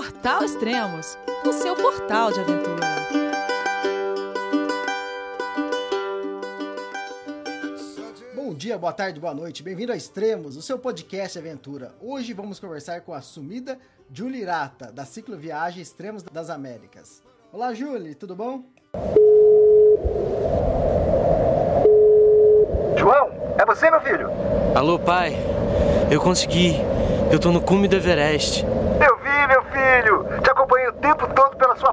Portal Extremos, o seu portal de aventura. Bom dia, boa tarde, boa noite. Bem-vindo a Extremos, o seu podcast de aventura. Hoje vamos conversar com a sumida Julie Rata, da cicloviagem Extremos das Américas. Olá, Julie, tudo bom? João, é você, meu filho? Alô, pai. Eu consegui. Eu tô no cume do Everest. Eu vi, meu filho. Te acompanhei o tempo todo pela sua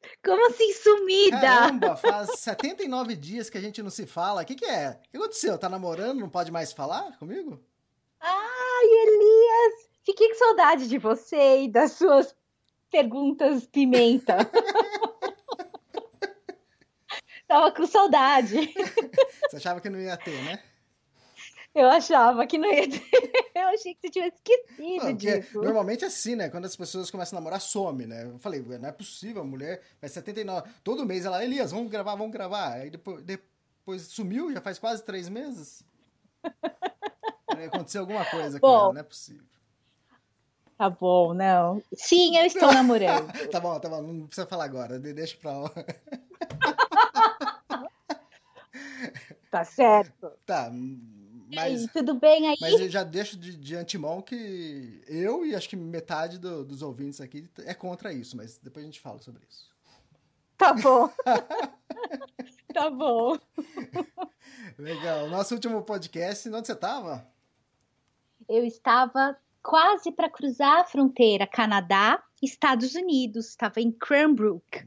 Como assim sumida? Caramba, faz 79 dias que a gente não se fala. O que, que é? O que aconteceu? Tá namorando? Não pode mais falar comigo? Ai, Elias! Fiquei com saudade de você e das suas perguntas pimenta. Tava com saudade. Você achava que não ia ter, né? Eu achava que não ia ter. Eu achei que você tinha esquecido Não, porque disso. normalmente é assim, né? Quando as pessoas começam a namorar, some, né? Eu falei, não é possível, a mulher faz 79. Todo mês ela, Elias, vamos gravar, vamos gravar. Aí depois, depois sumiu, já faz quase três meses. Aí Aconteceu alguma coisa com Bom. ela, não é possível. Tá bom, não. Sim, eu estou namorando. Tá bom, tá bom, não precisa falar agora, de- deixa pra lá. Tá certo. Tá, mas, tudo bem aí? mas eu já deixo de, de antemão que eu e acho que metade do- dos ouvintes aqui é contra isso, mas depois a gente fala sobre isso. Tá bom. tá bom. Legal, nosso último podcast, onde você tava? Eu estava quase para cruzar a fronteira Canadá, Estados Unidos. Estava em Cranbrook.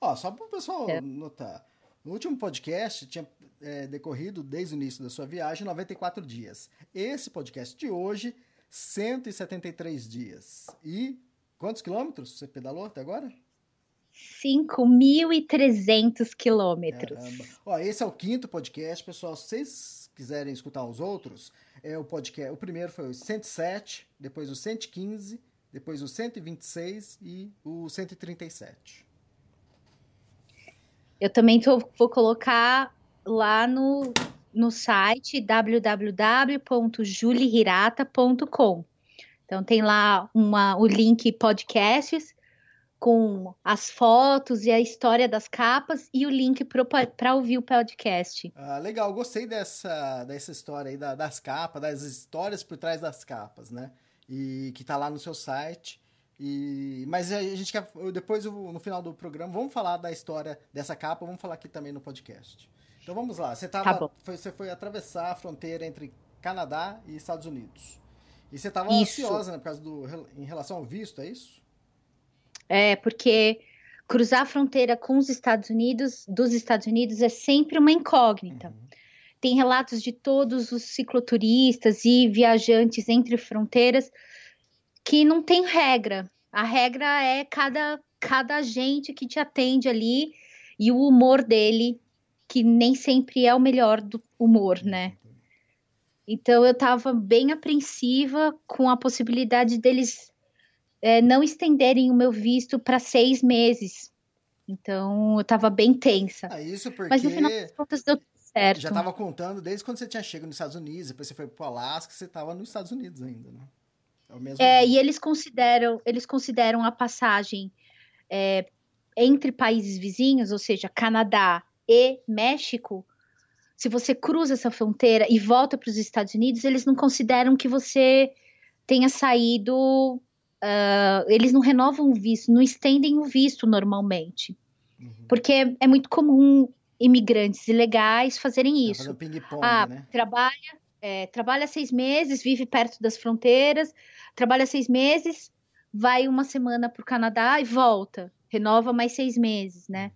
Ó, só para o pessoal É. notar. No último podcast tinha é, decorrido desde o início da sua viagem 94 dias. Esse podcast de hoje, 173 dias. E quantos quilômetros você pedalou até agora? 5.300 quilômetros. Ó, esse é o quinto podcast, pessoal. Se vocês quiserem escutar os outros, é o podcast. O primeiro foi o 107, depois o 115, depois o 126 e o 137. Eu também tô- vou colocar lá no, no site www.julihirata.com. Então tem lá uma, o link podcasts com as fotos e a história das capas e o link para ouvir o podcast. Ah, legal, gostei dessa, dessa história aí da- das capas, das histórias por trás das capas, né? E que tá lá no seu site. E, mas a gente quer, depois, no final do programa, vamos falar da história dessa capa, vamos falar aqui também no podcast. Então vamos lá, você, tava, Tá foi, você foi atravessar a fronteira entre Canadá e Estados Unidos. E você estava ansiosa, né, por causa do, em relação ao visto, é isso? É, porque cruzar a fronteira com os Estados Unidos, dos Estados Unidos, é sempre uma incógnita. Tem relatos de todos os cicloturistas e viajantes entre fronteiras que não tem regra. A regra é cada, cada agente que te atende ali e o humor dele, que nem sempre é o melhor do humor, né? Então eu estava bem apreensiva com a possibilidade deles é, não estenderem o meu visto para seis meses. Então eu estava bem tensa. Ah, isso porque Mas no final das contas deu tudo certo. já estava contando desde quando você tinha chegado nos Estados Unidos, depois você foi pro Alasca, você estava nos Estados Unidos ainda, né? É o É, e eles consideram, eles consideram a passagem é, entre países vizinhos, ou seja, Canadá e México. Se você cruza essa fronteira e volta para os Estados Unidos, eles não consideram que você tenha saído. ah, eles não renovam o visto, não estendem o visto normalmente. Uhum. Porque é muito comum imigrantes ilegais fazerem Tá isso. Ah, né? trabalha, é, trabalha seis meses, vive perto das fronteiras, trabalha seis meses, vai uma semana para o Canadá e volta, renova mais seis meses, né?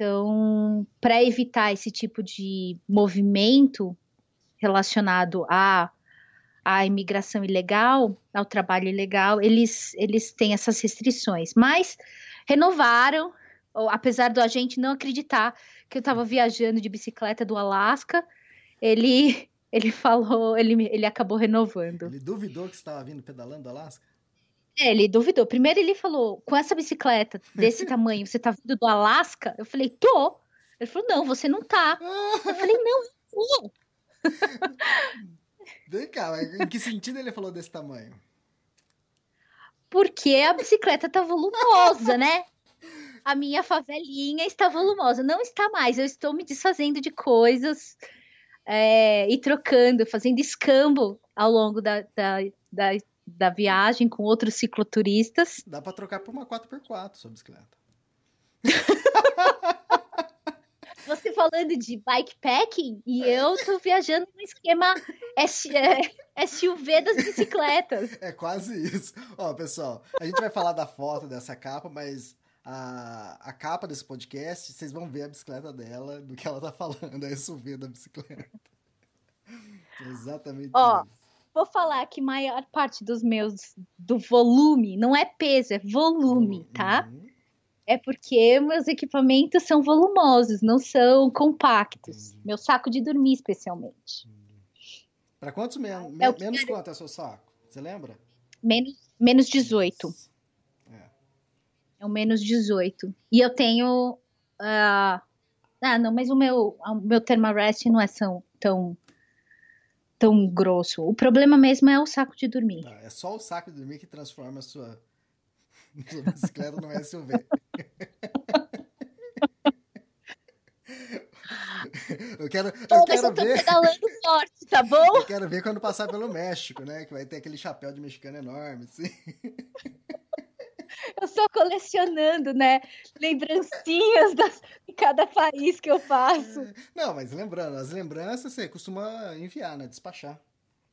Então, para evitar esse tipo de movimento relacionado à, à imigração ilegal, ao trabalho ilegal, eles, eles têm essas restrições. Mas renovaram, apesar do agente não acreditar que eu estava viajando de bicicleta do Alasca, ele ele falou, ele, ele acabou renovando. Ele duvidou que você estava vindo pedalando do Alasca? É, ele duvidou. Primeiro ele falou, com essa bicicleta desse tamanho, você tá vindo do Alasca? Eu falei, tô. Ele falou, não, você não tá. Eu falei, não, eu tô. Vem cá, em que sentido ele falou desse tamanho? Porque a bicicleta tá volumosa, né? A minha favelinha está volumosa. Não está mais. Eu estou me desfazendo de coisas é, e trocando, fazendo escambo ao longo da, da, da, da viagem com outros cicloturistas. Dá pra trocar por uma 4x4 sua bicicleta. Você falando de bikepacking e eu tô viajando no esquema S, é, SUV das bicicletas. É quase isso. Ó, pessoal, a gente vai falar da foto dessa capa, mas a, a capa desse podcast, vocês vão ver a bicicleta dela, do que ela tá falando, a SUV da bicicleta. Exatamente Ó, isso. Vou falar que maior parte dos meus do volume não é peso, é volume, tá? Uhum. É porque meus equipamentos são volumosos, não são compactos. Meu saco de dormir, especialmente. Pra quantos menos? É o que menos quanto é seu saco? Você lembra? Menos, menos 18. É. É o menos 18. E eu tenho. ah, ah, não, mas o meu, o meu Thermarest não é tão, tão, tão grosso. O problema mesmo é o saco de dormir. É só o saco de dormir que transforma a sua, sua bicicleta num SUV. Eu quero, eu quero ver. pedalando forte, tá bom? Eu quero ver quando passar pelo México, né? Que vai ter aquele chapéu de mexicano enorme, assim. Eu só colecionando, né? Lembrancinhas das, de cada país que eu faço. Não, mas lembrando, as lembranças você costuma enviar, né? Despachar.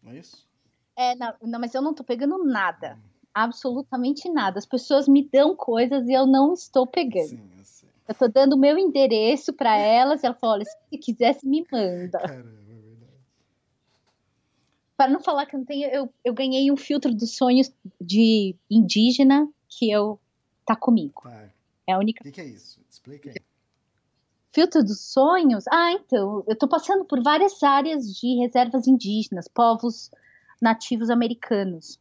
Não é isso? É, não, não, mas eu não tô pegando nada. Absolutamente nada. As pessoas me dão coisas e eu não estou pegando. Sim, eu sei. Eu tô dando o meu endereço pra elas e ela falou: olha, se quisesse, me manda. Caramba, é. Para não falar que eu não tenho, eu, eu ganhei um filtro dos sonhos de indígena que eu tá comigo. É a única O que, que é isso? Explica aí. filtro dos sonhos. Ah, então, eu tô passando por várias áreas de reservas indígenas, povos nativos americanos.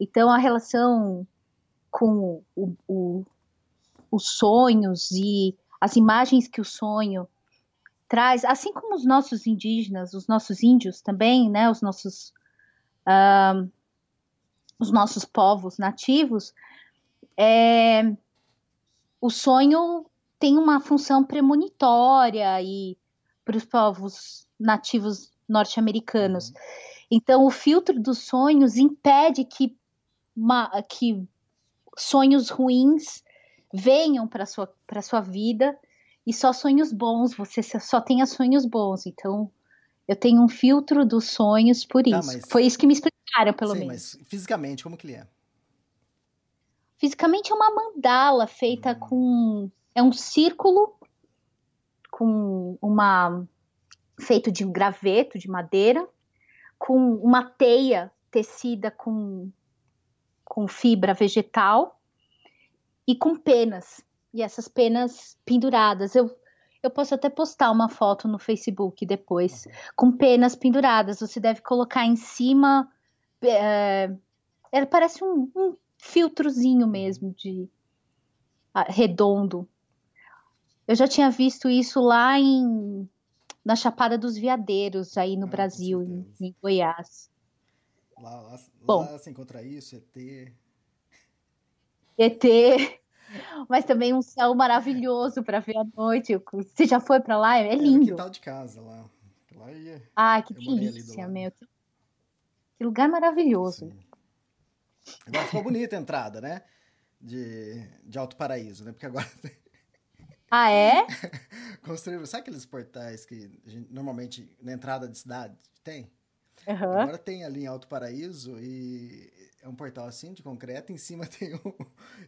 Então, a relação com o, o- os sonhos e as imagens que o sonho traz, assim como os nossos indígenas, os nossos índios também, né, os nossos ah, os nossos povos nativos, é, o sonho tem uma função premonitória e para os povos nativos norte-americanos. Então, o filtro dos sonhos impede que, ma- que sonhos ruins venham para sua para sua vida e só sonhos bons. Você só tenha sonhos bons. Então, eu tenho um filtro dos sonhos por Tá, isso. mas- Foi isso que me explicaram, pelo Sim, menos. mas fisicamente, como que ele é? Fisicamente é uma mandala feita com. É um círculo com uma. feito de graveto, de madeira, com uma teia tecida com, com fibra vegetal e com penas. E essas penas penduradas. Eu, eu posso até postar uma foto no Facebook depois, com penas penduradas. Você deve colocar em cima. é, ela parece um, um filtrozinho mesmo de ah, redondo. Eu já tinha visto isso lá em na Chapada dos Veadeiros, aí no Ah, Brasil, em, em Goiás. Lá, lá, Bom. lá você encontra isso, ET. ET, mas também um céu maravilhoso para ver à noite. Você já foi para lá? É no lindo. quintal de casa lá. Lá ia. Ah, que delícia, meu. Que lugar maravilhoso. Sim. Agora ficou bonita a entrada, né? De, de Alto Paraíso, né? Porque agora Ah, é? construíram. Sabe aqueles portais que gente, normalmente na entrada de cidade tem? Aham. Agora tem ali em Alto Paraíso e é um portal assim de concreto. Em cima tem um.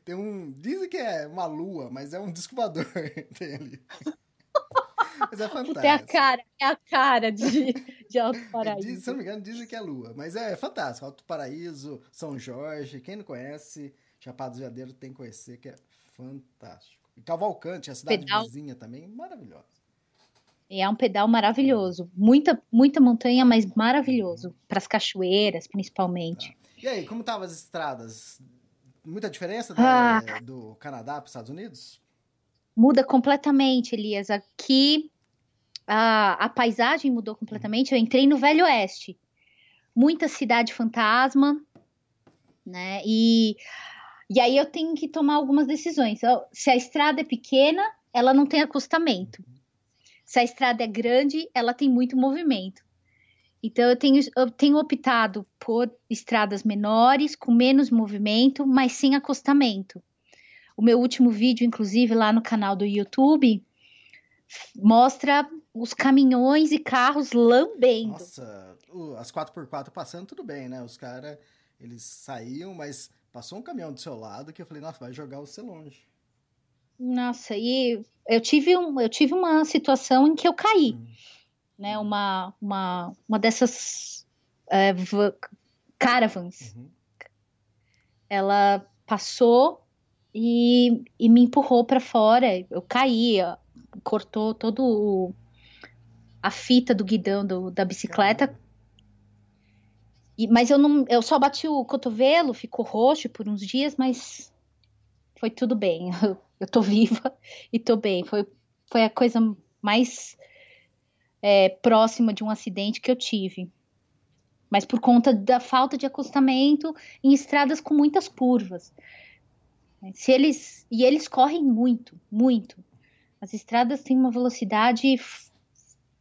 Tem um. Dizem que é uma lua, mas é um disco voador. tem ali. Mas é fantástico. É a cara, é a cara de, de Alto Diz- se Paraíso. não me engano, dizem que é lua. Mas é fantástico. Alto Paraíso, São Jorge. Quem não conhece, Chapada dos Veadeiros tem que conhecer, que é fantástico. Cavalcante, a cidade Pedal. vizinha também, maravilhosa. E é um pedal maravilhoso. Muita, muita montanha, mas maravilhoso. Para as cachoeiras, principalmente. E aí, como estavam as estradas? Muita diferença Ah. do Canadá para os Estados Unidos? Muda completamente, Elias. Aqui a, a paisagem mudou completamente. Eu entrei no Velho Oeste. Muita cidade fantasma, né? E, e aí eu tenho que tomar algumas decisões. Se a estrada é pequena, ela não tem acostamento. Se a estrada é grande, ela tem muito movimento. Então eu tenho, eu tenho optado por estradas menores, com menos movimento, mas sem acostamento. O meu último vídeo, inclusive, lá no canal do YouTube, mostra os caminhões e carros lambendo. Nossa, as 4x4 passando, tudo bem, né? Os caras, eles saíam, mas passou um caminhão do seu lado que eu falei, nossa, vai jogar você longe. Nossa, e eu tive, um, eu tive uma situação em que eu caí, Hum. né? Uma, uma, uma dessas é, va- caravans. Uhum. Ela passou e, e me empurrou para fora. Eu caí, ó, cortou todo o- a fita do guidão do- da bicicleta. E- mas eu não, eu só bati o cotovelo, ficou roxo por uns dias, mas foi tudo bem. Eu, eu tô viva e tô bem. Foi, foi a coisa mais é, próxima de um acidente que eu tive. Mas por conta da falta de acostamento em estradas com muitas curvas. Se eles e eles correm muito, muito. As estradas têm uma velocidade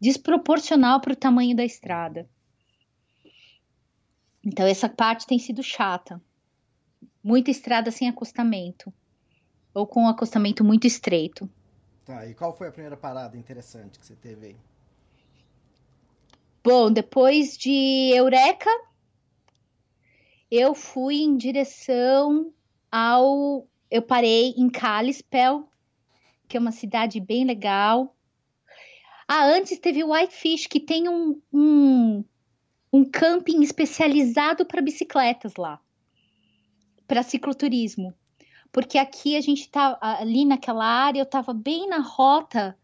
desproporcional para o tamanho da estrada. Então essa parte tem sido chata. Muita estrada sem acostamento ou com um acostamento muito estreito. Tá, e qual foi a primeira parada interessante que você teve aí? Bom, depois de Eureka, eu fui em direção ao. Eu parei em Kalispell, que é uma cidade bem legal. Ah, antes teve Whitefish, que tem um, um, um camping especializado para bicicletas lá, para cicloturismo. Porque aqui a gente tá ali naquela área, eu estava bem na rota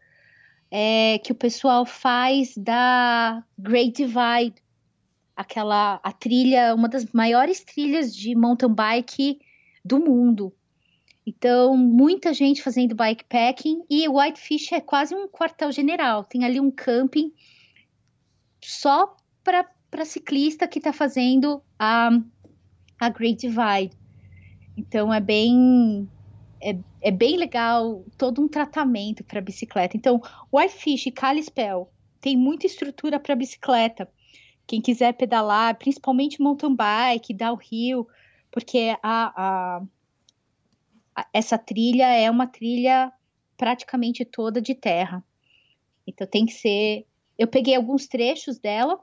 é, que o pessoal faz da Great Divide, aquela a trilha, uma das maiores trilhas de mountain bike do mundo. Então, muita gente fazendo bikepacking e Whitefish é quase um quartel-general. Tem ali um camping só para ciclista que está fazendo a, a Great Divide. Então, é bem é, é bem legal todo um tratamento para bicicleta. Então, Whitefish e Kalispell tem muita estrutura para bicicleta. Quem quiser pedalar, principalmente mountain bike, downhill, porque a, a, a, essa trilha é uma trilha praticamente toda de terra. Então tem que ser. Eu peguei alguns trechos dela,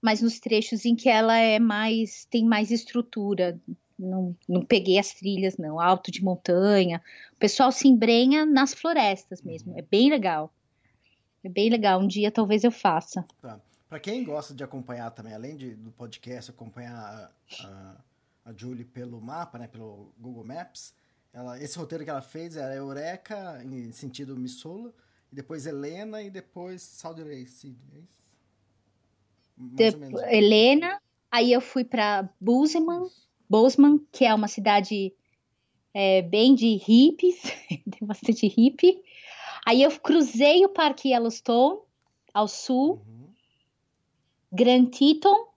mas nos trechos em que ela é mais tem mais estrutura, não, não peguei as trilhas, não. Alto de montanha. O pessoal se embrenha nas florestas mesmo. É bem legal. É bem legal. Um dia talvez eu faça. Tá. Para quem gosta de acompanhar também, além de, do podcast, acompanhar a, a, a Julie pelo mapa, né, pelo Google Maps, ela, esse roteiro que ela fez era Eureka, em sentido Missoula, e depois Helena e depois City. É. Helena, aí eu fui para Bozeman, Bozeman, que é uma cidade é, bem de hippies, tem bastante hippie. Aí eu cruzei o Parque Yellowstone ao sul, Uhum. Grand Teton,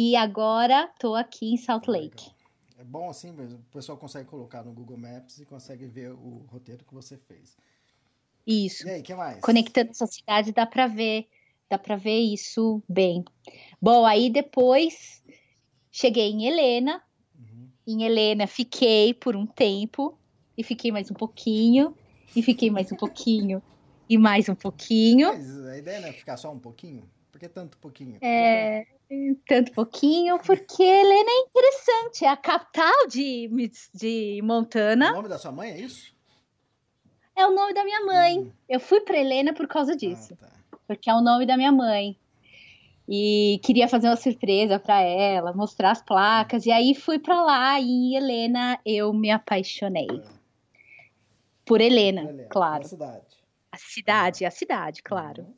e agora tô aqui em Salt Lake. Legal. É bom assim, mas o pessoal consegue colocar no Google Maps e consegue ver o roteiro que você fez. Isso. E aí, que mais? Conectando essas cidades dá para ver, dá para ver isso bem. Bom, aí depois cheguei em Helena. Uhum. Em Helena fiquei por um tempo e fiquei mais um pouquinho e fiquei mais um pouquinho e mais um pouquinho. Mas a ideia não é ficar só um pouquinho? Por que tanto pouquinho? É, tanto pouquinho, porque Helena é interessante, é a capital de, de O Montana, nome da sua mãe é isso? é o nome da minha mãe. Eu fui para Helena por causa disso. Ah, tá. porque é o nome da minha mãe. E queria fazer uma surpresa para ela, mostrar as placas. E aí fui para lá e em Helena eu me apaixonei. por Helena, Helena, claro. Na cidade. A cidade, a cidade, claro. Uhum.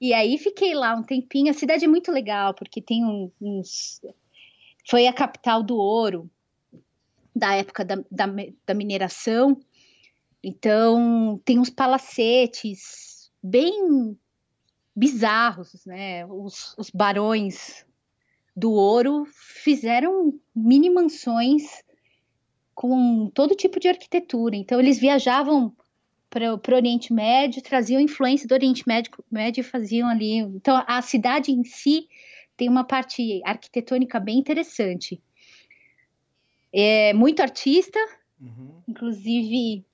E aí fiquei lá um tempinho. A cidade é muito legal, porque tem uns. Foi a capital do ouro, da época da, da, da mineração. Então, tem uns palacetes bem bizarros, né? Os, os barões do ouro fizeram mini mansões com todo tipo de arquitetura. Então, eles viajavam para o Oriente Médio, traziam influência do Oriente Médio, Médio e faziam ali. Então, a cidade em si tem uma parte arquitetônica bem interessante. É muito artista, Uhum. inclusive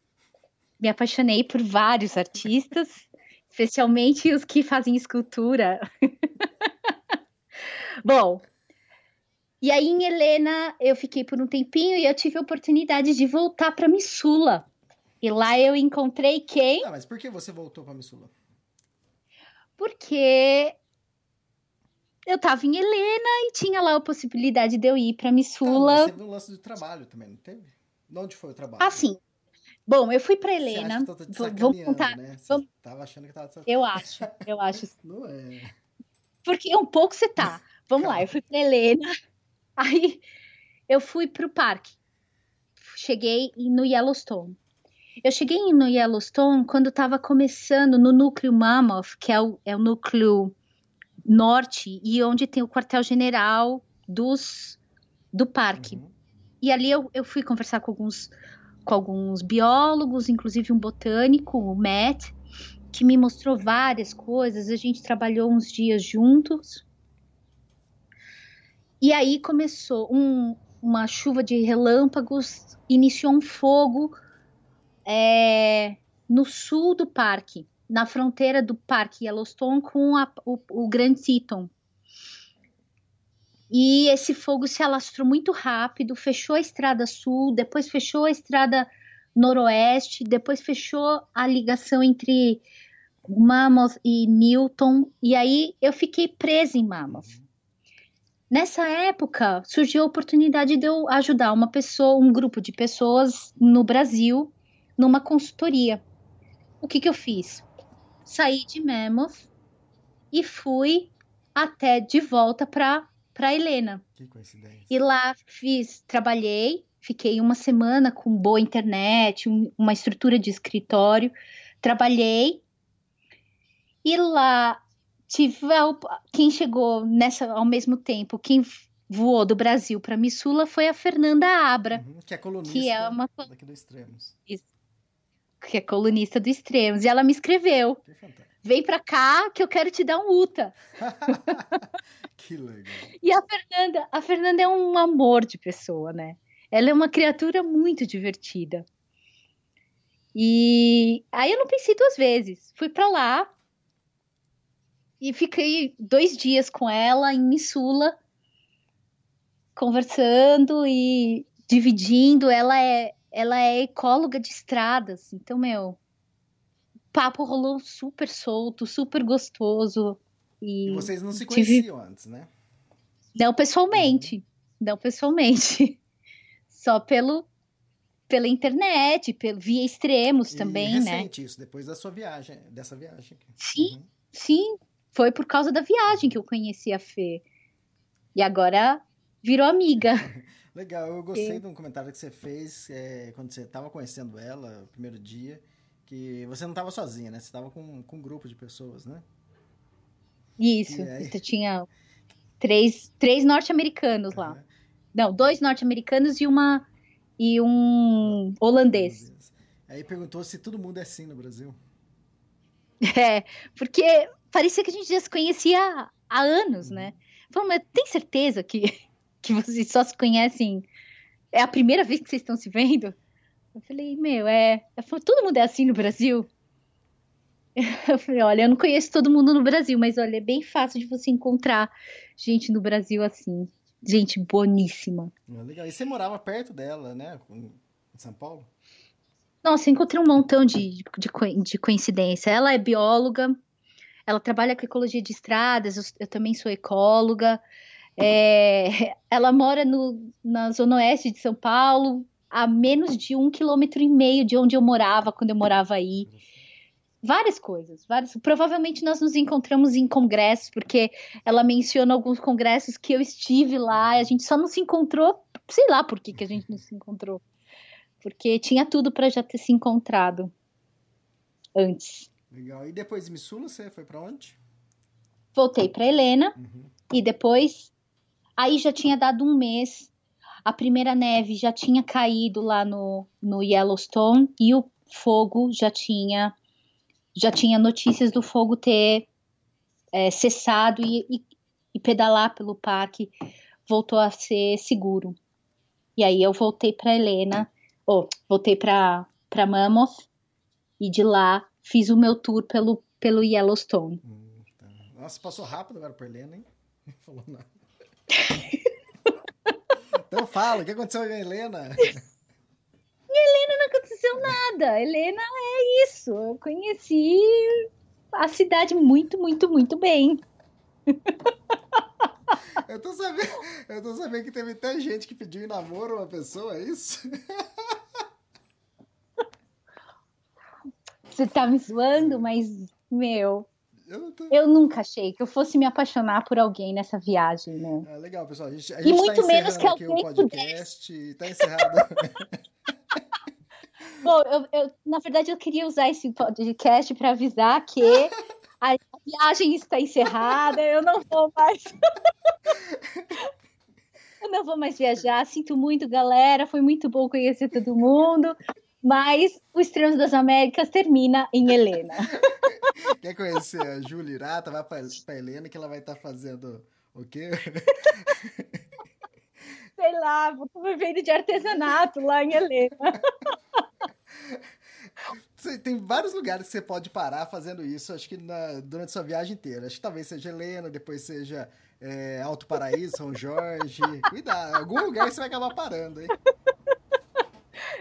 me apaixonei por vários artistas, especialmente os que fazem escultura. Bom, e aí em Helena eu fiquei por um tempinho e eu tive a oportunidade de voltar para Missula. E lá eu encontrei quem? Ah, mas por que você voltou pra Missula? Porque eu tava em Helena e tinha lá a possibilidade de eu ir para mas Missula. teve um lance de trabalho também, não teve? De onde foi o trabalho? Assim. Bom, eu fui para Helena. Vamos contar. né? Vamos- tava achando que tava Eu acho, eu acho. Não é. Porque um pouco você tá. Vamos lá, eu fui para Helena. Aí eu fui para o parque. Cheguei no Yellowstone. Eu cheguei no Yellowstone quando estava começando no núcleo Mammoth, que é o, é o núcleo norte e onde tem o quartel-general dos do parque. Uhum. E ali eu, eu fui conversar com alguns, com alguns biólogos, inclusive um botânico, o Matt, que me mostrou várias coisas. A gente trabalhou uns dias juntos. E aí começou um- uma chuva de relâmpagos, iniciou um fogo é, no sul do parque, na fronteira do parque Yellowstone com a- o, o Grand Teton. E esse fogo se alastrou muito rápido, fechou a estrada sul, depois fechou a estrada noroeste, depois fechou a ligação entre Mammoth e Newton, e aí eu fiquei presa em Mammoth. Nessa época, surgiu a oportunidade de eu ajudar uma pessoa, um grupo de pessoas no Brasil, numa consultoria. O que, que eu fiz? Saí de Mammoth e fui até de volta para para Helena. Que coincidência. E lá fiz, trabalhei, fiquei uma semana com boa internet, um- uma estrutura de escritório, trabalhei. E lá tive quem chegou nessa ao mesmo tempo, quem voou do Brasil para Missula foi a Fernanda Abra, Uhum, que é colunista que é uma daqui do Extremos. Que é colunista do Extremos, e ela me escreveu. "Vem para cá que eu quero te dar um UTA". que legal. E a Fernanda, a Fernanda é um amor de pessoa, né? Ela é uma criatura muito divertida. E aí eu não pensei duas vezes. Fui pra lá e fiquei dois dias com ela em Missula, conversando e dividindo. Ela é, ela é ecóloga de estradas, então meu, o papo rolou super solto, super gostoso. E E vocês não se tive- conheciam antes, né? não pessoalmente, não pessoalmente, só pelo pela internet, pelo via extremos E também, né? recente isso, depois da sua viagem, dessa viagem. Sim. Uhum. Sim, foi por causa da viagem que eu conheci a Fê. E agora virou amiga. Legal, eu gostei de um comentário que você fez é, quando você estava conhecendo ela, o primeiro dia, que você não estava sozinha, né? Você estava com, com um grupo de pessoas, né? Isso, aí? eu tinha três, três norte-americanos lá. Não, dois norte-americanos e uma e um holandês. Aí perguntou se todo mundo é assim no Brasil. É, porque parecia que a gente já se conhecia há, anos, né? Falou, mas tem certeza que, que vocês só se conhecem? É a primeira vez que vocês estão se vendo? Eu falei, meu, é. Falou, todo mundo é assim no Brasil? Eu falei, olha, eu não conheço todo mundo no Brasil, mas olha, é bem fácil de você encontrar gente no Brasil assim. Gente boníssima. Ah, Legal. E você morava perto dela, né? Em São Paulo? Nossa, encontrei um montão de, de, de coincidência. Ela é bióloga, ela trabalha com ecologia de estradas, eu, eu também sou ecóloga. É, ela mora no, na zona oeste de São Paulo, a menos de um quilômetro e meio de onde eu morava quando eu morava aí. Várias coisas, várias. Provavelmente nós nos encontramos em congressos, porque ela menciona alguns congressos que eu estive lá e a gente só não se encontrou, sei lá por que, que a gente não se encontrou. Porque tinha tudo para já ter se encontrado antes. Legal. E depois de Missula, você foi para onde? Voltei para Helena uhum. e depois aí já tinha dado um mês. A primeira neve já tinha caído lá no, no Yellowstone e o fogo já tinha já tinha notícias do fogo ter é, cessado e, e, e, pedalar pelo parque voltou a ser seguro. E aí eu voltei para Helena, ou voltei para para Mammoth e de lá fiz o meu tour pelo pelo Yellowstone. Hum, tá. Nossa, passou rápido agora para Helena, hein? Não falou nada. Então fala, o que aconteceu com a Helena? Helena não aconteceu nada. Helena é isso. Eu conheci a cidade muito, muito, muito bem. Eu tô sabendo, eu tô sabendo que teve até gente que pediu em namoro uma pessoa, é isso? Você tá me zoando, mas, meu, eu, tô... eu, nunca achei que eu fosse me apaixonar por alguém nessa viagem, né? É, legal, pessoal. A gente, a gente e muito tá menos que alguém aqui o podcast. Pudesse. Tá encerrado. Bom, eu, eu, na verdade, eu queria usar esse podcast para avisar que a viagem está encerrada, eu não vou mais. eu não vou mais viajar. Sinto muito, galera. Foi muito bom conhecer todo mundo. Mas o Extremos das Américas termina em Helena. Quer conhecer a Júlia Irata? Vai para Helena que ela vai estar tá fazendo o quê? Sei lá, vou vivendo de artesanato lá em Helena. Tem vários lugares que você pode parar fazendo isso, acho que na, durante sua viagem inteira. Acho que talvez seja Helena, depois seja é, Alto Paraíso, São Jorge. Cuidado, algum lugar você vai acabar parando, hein?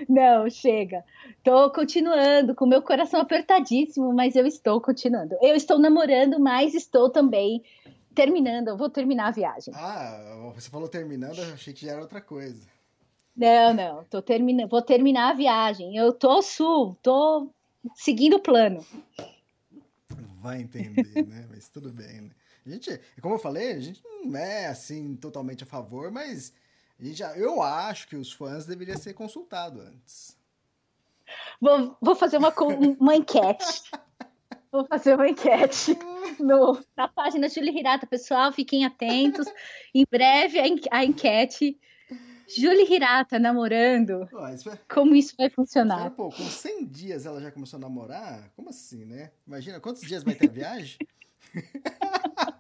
Não, chega. Tô continuando com meu coração apertadíssimo, mas eu estou continuando. Eu estou namorando, mas estou também terminando. Eu vou terminar a viagem. Ah, você falou terminando, eu achei que já era outra coisa. Não, não, tô terminando, vou terminar a viagem. Eu tô ao sul, tô seguindo o plano. Vai entender, né? Mas tudo bem, né? A gente, como eu falei, a gente não é assim totalmente a favor, mas a gente já, eu acho que os fãs deveriam ser consultados antes. Vou, vou fazer uma, uma enquete. Vou fazer uma enquete no, na página Julie Hirata. Pessoal, fiquem atentos. Em breve a, enquete Julie Hirata namorando. isso é... Como isso vai funcionar? pô, com 100 dias ela já começou a namorar? Como assim, né? Imagina, quantos dias vai ter a viagem?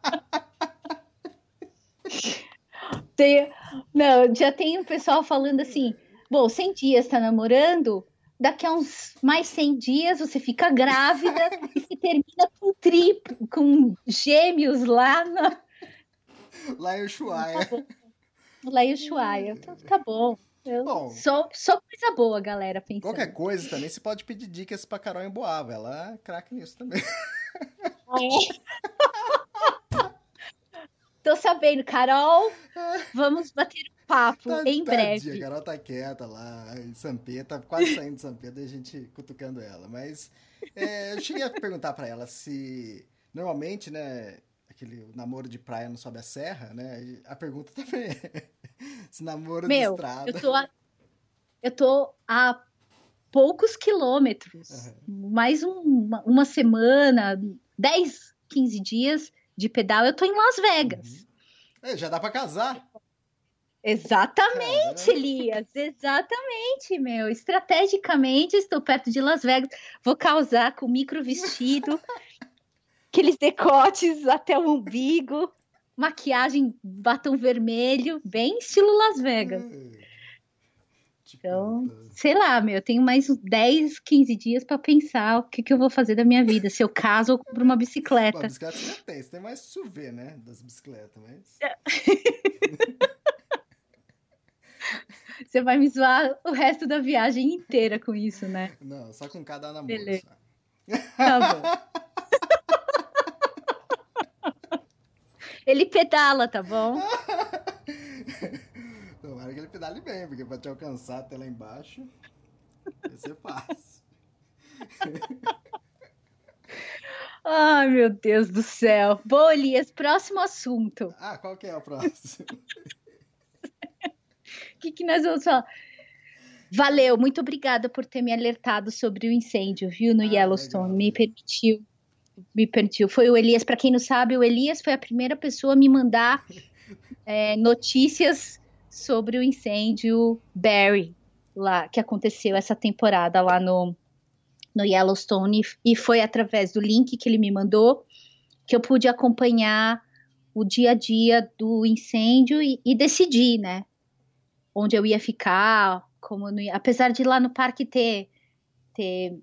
tem, não, já tem o pessoal falando assim: bom, 100 dias tá namorando, daqui a uns mais 100 dias você fica grávida e se termina com triplo, com gêmeos lá na. Lá em Ushuaia. Lá em Ushuaia. Então tá bom. Eu bom, só, só coisa boa, galera, pensando. Qualquer coisa também, você pode pedir dicas pra Carol em Boava. Ela é craque nisso também. Ah, é? Tô sabendo, Carol. Vamos bater um papo tá, em breve. A Carol tá quieta lá em São Pedro, tá quase saindo de São Pedro e a gente cutucando ela. Mas é, eu cheguei a perguntar para ela se normalmente, né, aquele namoro de praia não sobe a serra, né? A pergunta também é se namoro Meu, de estrada. Eu tô a, eu tô a poucos quilômetros, uhum. mais um, uma, uma, semana, 10, 15 dias de pedal, eu tô em Las Vegas. Uhum. É, já dá para casar. Exatamente, Caramba. Elias, exatamente, meu. Estrategicamente, estou perto de Las Vegas. Vou causar com micro vestido aqueles decotes até o umbigo, maquiagem batom vermelho, bem estilo Las Vegas. Hum. Então, sei lá, meu, eu tenho mais uns 10, 15 dias para pensar o que, que eu vou fazer da minha vida. Se eu caso ou compro uma bicicleta. Uma bicicleta você já tem, você tem mais chover, né? Das bicicletas, mas. você vai me zoar o resto da viagem inteira com isso, né? Não, só com cada namoro. Beleza. Tá bom. Ele pedala, tá bom? Dá-lhe bem, porque pra te alcançar até lá embaixo, vai ser fácil. Ai, meu Deus do céu. Bom, Elias, próximo assunto. Ah, qual que é o próximo? O que, que nós vamos falar? Valeu, muito obrigada por ter me alertado sobre o incêndio, viu, no Ah, Yellowstone. legal. Me permitiu. Me permitiu. Foi o Elias, para quem não sabe, o Elias foi a primeira pessoa a me mandar é, notícias sobre o incêndio Barry, lá, que aconteceu essa temporada lá no, no Yellowstone. E foi através do link que ele me mandou que eu pude acompanhar o dia a dia do incêndio e, e decidir, né? Onde eu ia ficar, como ia. Apesar de lá no parque ter, ter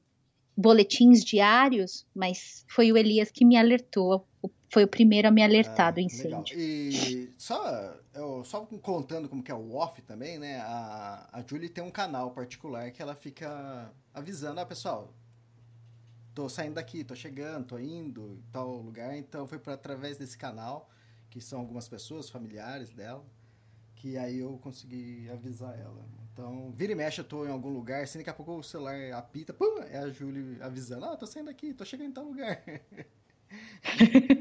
boletins diários, mas foi o Elias que me alertou. Foi o primeiro a me alertar do Ah, legal. incêndio. E só, eu, só contando como que é o off também, né? A, a Julie tem um canal particular que ela fica avisando, ah, pessoal, tô saindo daqui, tô chegando, tô indo em tal lugar. Então foi por através desse canal, que são algumas pessoas, familiares dela, que aí eu consegui avisar ela. Então, vira e mexe, eu tô em algum lugar, assim, daqui a pouco o celular apita, pum, é a Julie avisando, ah, tô saindo daqui, tô chegando em tal lugar.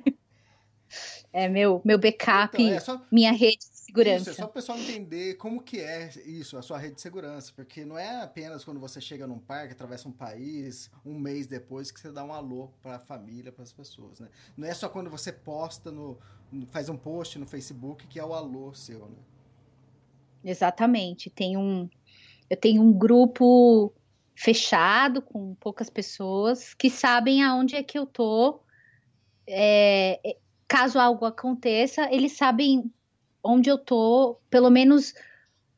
É meu, meu backup, Então, é só- minha rede de Isso, segurança. é só o pessoal entender como que é isso, a sua rede de segurança, porque não é apenas quando você chega num parque, atravessa um país, um mês depois que você dá um alô para a família, para as pessoas, né? Não é só quando você posta no, no- faz um post no Facebook que é o alô seu, né? Exatamente. Tem um, eu tenho um grupo fechado com poucas pessoas que sabem aonde é que eu tô. É, é, caso algo aconteça, eles sabem onde eu tô, pelo menos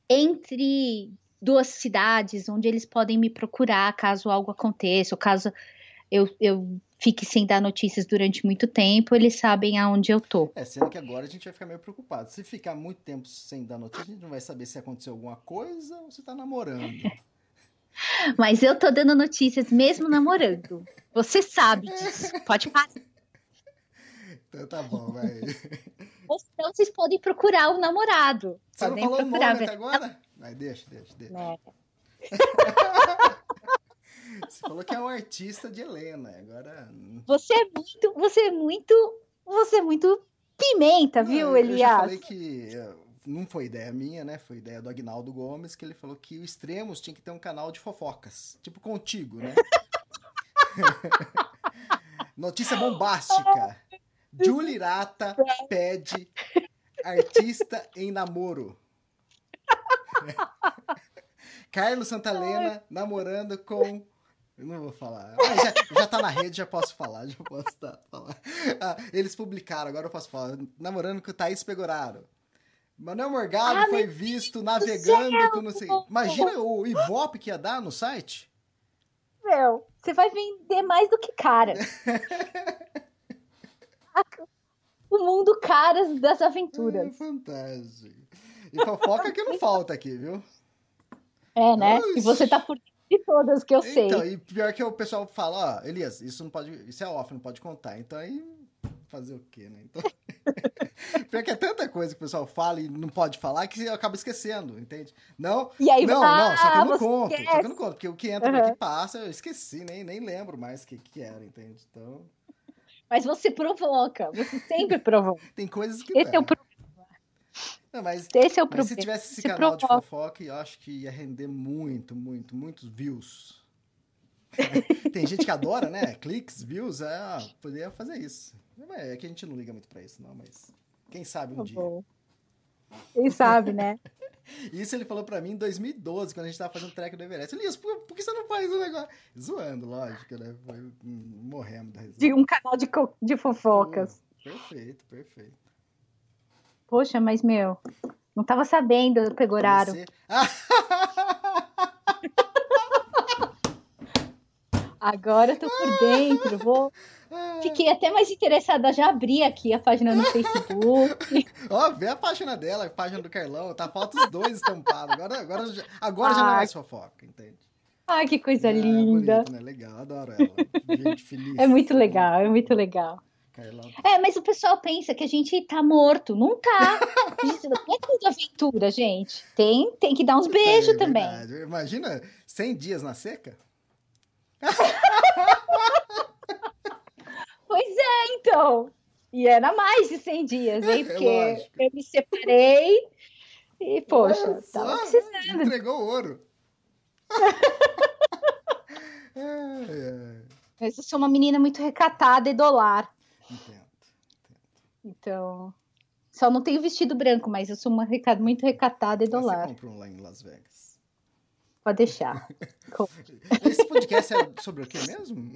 entre duas cidades, onde eles podem me procurar caso algo aconteça, ou caso eu, eu fique sem dar notícias durante muito tempo, eles sabem aonde eu tô. É, sendo que agora a gente vai ficar meio preocupado. Se ficar muito tempo sem dar notícia, a gente não vai saber se aconteceu alguma coisa ou se tá namorando. Mas eu tô dando notícias mesmo namorando. Você sabe disso. Pode parar. Então tá bom, vai. Ou então vocês podem procurar o namorado. Você não Podem falou o nome procurar. até agora? Vai, deixa, deixa, deixa. né? Você falou que é um artista de Helena, agora... Você é muito, você é muito, você é muito pimenta, viu, Não, eu- Eu já Elias? falei que eh, não foi ideia minha, né? Foi ideia do Agnaldo Gomes, que ele falou que o Extremos tinha que ter um canal de fofocas. Tipo contigo, né? Notícia bombástica. Julie Irata pede artista em namoro. Carlos Santalena namorando com. Eu não vou falar. Já, já tá na rede, já posso falar. Já posso tá- falar. Ah, eles publicaram, agora eu posso falar. Namorando com Thaís Pegoraro. Manuel Morgado Ah, foi visto navegando com não sei. Imagina o Ibope que ia dar no site. Meu, você vai vender mais do que cara. O mundo caras das É, aventuras. fantástico. E fofoca que não falta aqui, viu? É, né? Oxi. E você tá por de todas que eu sei. Então, e pior que o pessoal fala, ó, Elias, isso não pode. Isso é off, não pode contar. Então aí. Fazer o quê, né? Então. pior que é tanta coisa que o pessoal fala e não pode falar que você acaba esquecendo, entende? Não, E aí, não, ah, não, só que eu não você conto. Só que eu esquece. não conto, porque o que entra Uhum. aqui passa, eu esqueci, nem, nem lembro mais o que, que era, entende? Então, Mas você provoca, você sempre provoca. tem coisas que. Esse é o, pro- Não, mas esse é o problema. se tivesse esse canal de provoca. fofoca, eu acho que ia render muito, muito, muitos views. Tem gente que adora, né? Cliques, views, é, ah, poderia fazer isso. É que a gente não liga muito pra isso, não, mas quem sabe um Tá dia. bom. Quem sabe, né? Isso ele falou pra mim em 2012, quando a gente tava fazendo track do Everest. Elias, por, por que você não faz o negócio? Zoando, lógico, né? Foi, morremos da risada. De um canal de, de fofocas. Perfeito, perfeito. Poxa, mas meu, não tava sabendo, Pegoraro. Você... Ah, Agora eu tô por dentro, vou. Fiquei até mais interessada, já abri aqui a página no Facebook. Ó, vê a página dela, a página do Carlão, tá falta os dois estampados. Agora, agora, já- agora já não é Ah. mais fofoca, entende? Ai, que coisa É, linda. bonito, né? Legal, adoro ela. Gente feliz. É muito legal, é muito legal. É, mas o pessoal pensa que a gente tá morto. Não tá. Não é tudo aventura, gente. Tem, tem que dar uns beijos É também. Imagina 100 dias na seca? Pois é, então. E era mais de 100 dias, hein? É Porque lógico. eu me separei e, poxa, Olha tava precisando. Entregou ouro. Mas eu sou uma menina muito recatada e dolar. Entendo. Então, só não tenho vestido branco, mas eu sou uma reca- muito recatada e Mas Você dolar. compra um lá em Las Vegas. Pode deixar. Esse podcast é sobre o que mesmo?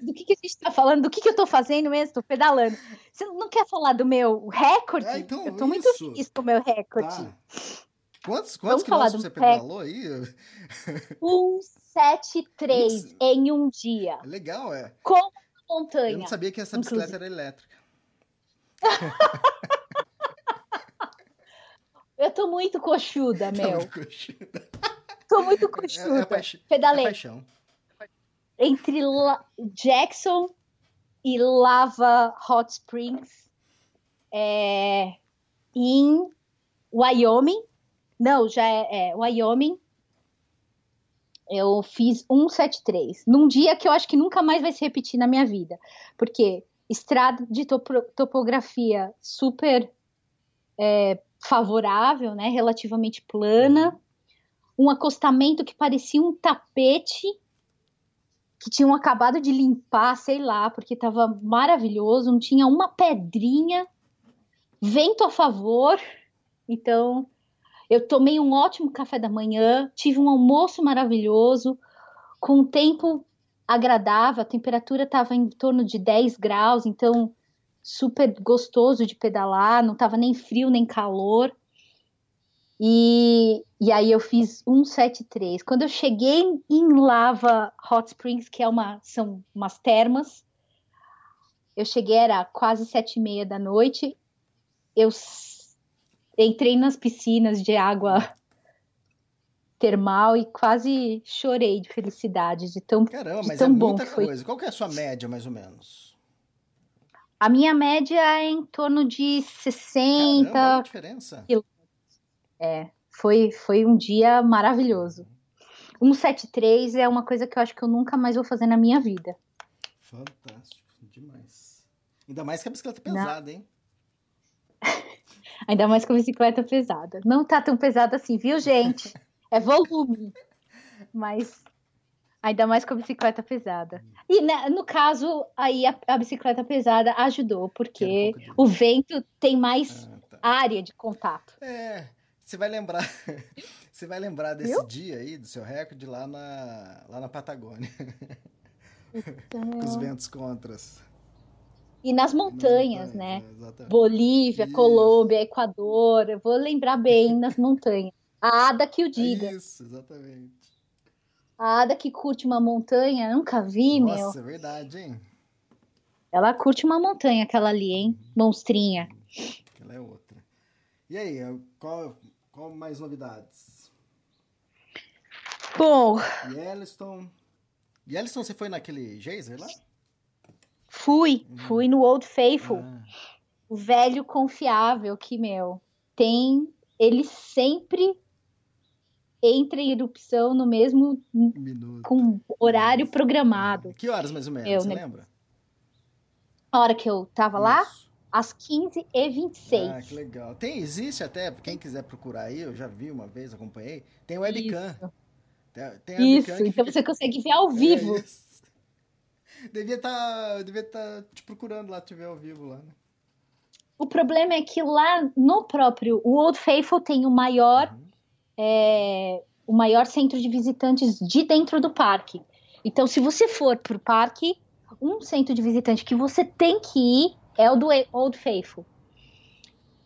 Do que, que a gente tá falando? Do que, que eu tô fazendo mesmo? Tô pedalando. Você não quer falar do meu recorde? Ah, então, eu tô muito feliz com o meu recorde. Tá. Quantos, quantos quilômetros você pedalou aí? 173 Isso. em um dia. É legal, é. Com a Eu montanha. não sabia que essa bicicleta era elétrica. Eu tô muito coxuda, meu. Tá coxuda. Tô muito É, coxuda. é, paixão. é Pedalei paixão. entre La- Jackson e Lava Hot Springs é, em Wyoming. Não, já é, é Wyoming. Eu fiz 173. Num dia que eu acho que nunca mais vai se repetir na minha vida. Porque estrada de topo- topografia super é, favorável, né? Relativamente plana. Um acostamento que parecia um tapete que tinham acabado de limpar, sei lá, porque estava maravilhoso, não tinha uma pedrinha, vento a favor. Então, eu tomei um ótimo café da manhã, tive um almoço maravilhoso, com um tempo agradável, a temperatura estava em torno de 10 graus, então super gostoso de pedalar, não estava nem frio nem calor. E, e aí eu fiz 173. Quando eu cheguei em Lava Hot Springs, que é uma, são umas termas, eu cheguei, era quase sete e meia da noite, eu entrei nas piscinas de água termal e quase chorei de felicidade, de tão... Caramba, de mas tão é bom muita foi. coisa. Qual que é a sua média, mais ou menos? A minha média é em torno de 60, Caramba, diferença. É, foi, foi um dia maravilhoso. 173 é uma coisa que eu acho que eu nunca mais vou fazer na minha vida. Fantástico, demais. Ainda mais que a bicicleta é Não. pesada, hein? Ainda mais com a bicicleta pesada. Não tá tão pesada assim, viu, gente? É volume. Mas ainda mais com a bicicleta pesada. E né, no caso, aí a, a bicicleta pesada ajudou, porque um de- o vento tem mais Ah, tá. área de contato. É, você vai lembrar. Você vai lembrar desse Viu? dia aí, do seu recorde lá na, lá na Patagônia, com Então, os ventos contras. E nas Nas montanhas, né? é, exatamente. Bolívia, Isso. Colômbia, Equador. Eu vou lembrar bem nas montanhas. A Ada que o diga. Isso, exatamente. A Ada que curte uma montanha, nunca vi, meu. Nossa, é verdade, hein? Ela curte uma montanha, aquela ali, hein? Monstrinha. Ela é outra. E aí, qual, qual mais novidades? Bom, Yellowstone. Yellowstone, você foi naquele geyser lá? fui. Fui no Old Faithful. Ah, O velho confiável que, meu, tem. Ele sempre entra em erupção no mesmo. minuto. com horário programado. Que horas mais ou menos, Eu, você né? lembra? A hora que eu tava lá, Isso. às 15h26. Ah, que legal. Tem, existe até, quem quiser procurar aí, eu já vi uma vez, acompanhei. Tem webcam. Isso. Tem, tem Isso, então fica- você consegue ver ao É vivo. isso. Devia estar devia tá te procurando lá, te ver ao vivo lá, né? O problema é que lá no próprio o Old Faithful tem o maior Uhum. É, o maior centro de visitantes de dentro do parque. Então, se você for pro parque, um centro de visitante que você tem que ir é o do Old Faithful.